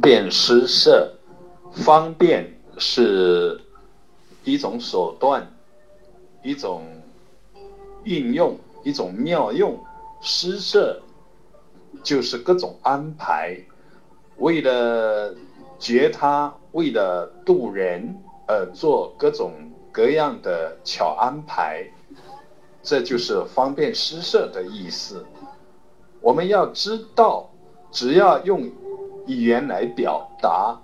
便施设，方便是一种手段，一种运用，一种妙用。施设就是各种安排，为了觉他，为了渡人而做各种各样的巧安排，这就是方便施设的意思。我们要知道，只要用语言来表达，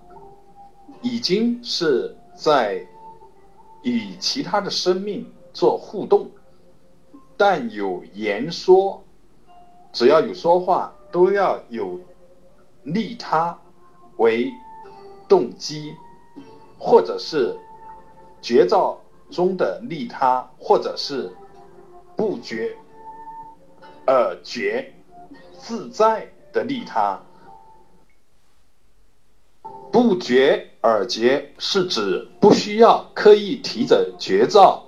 已经是在与其他的生命做互动。但有言说，只要有说话，都要有利他为动机，或者是绝造中的利他，或者是不觉而觉。自在的利他，不觉而觉是指不需要刻意提着绝招，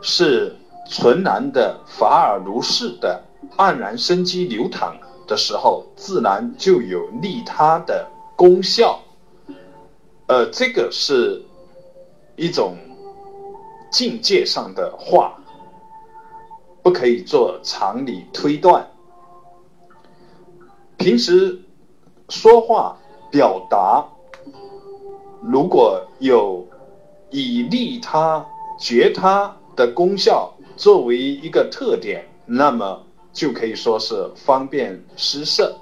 是纯然的法尔如是的黯然生机流淌的时候，自然就有利他的功效。呃，这个是一种境界上的话，不可以做常理推断。平时说话表达，如果有以利他、觉他的功效作为一个特点，那么就可以说是方便施设。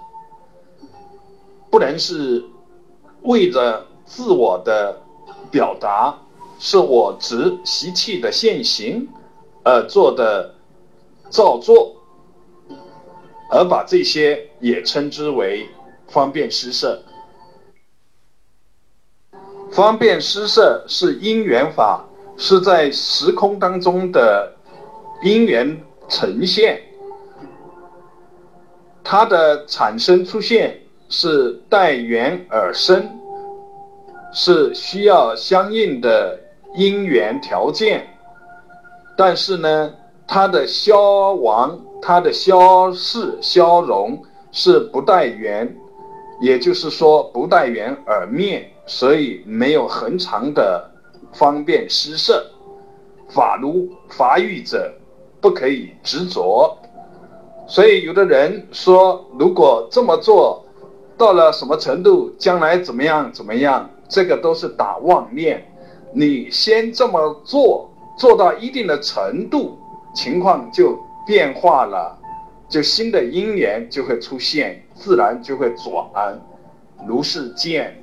不能是为了自我的表达，是我执习气的现行而做的造作。而把这些也称之为方便施设。方便施设是因缘法，是在时空当中的因缘呈现，它的产生出现是待缘而生，是需要相应的因缘条件，但是呢，它的消亡。它的消逝、消融是不待缘，也就是说不待缘而灭，所以没有恒常的方便施设。法如法欲者，不可以执着。所以有的人说，如果这么做，到了什么程度，将来怎么样怎么样，这个都是打妄念。你先这么做，做到一定的程度，情况就。变化了，就新的因缘就会出现，自然就会转，如是见。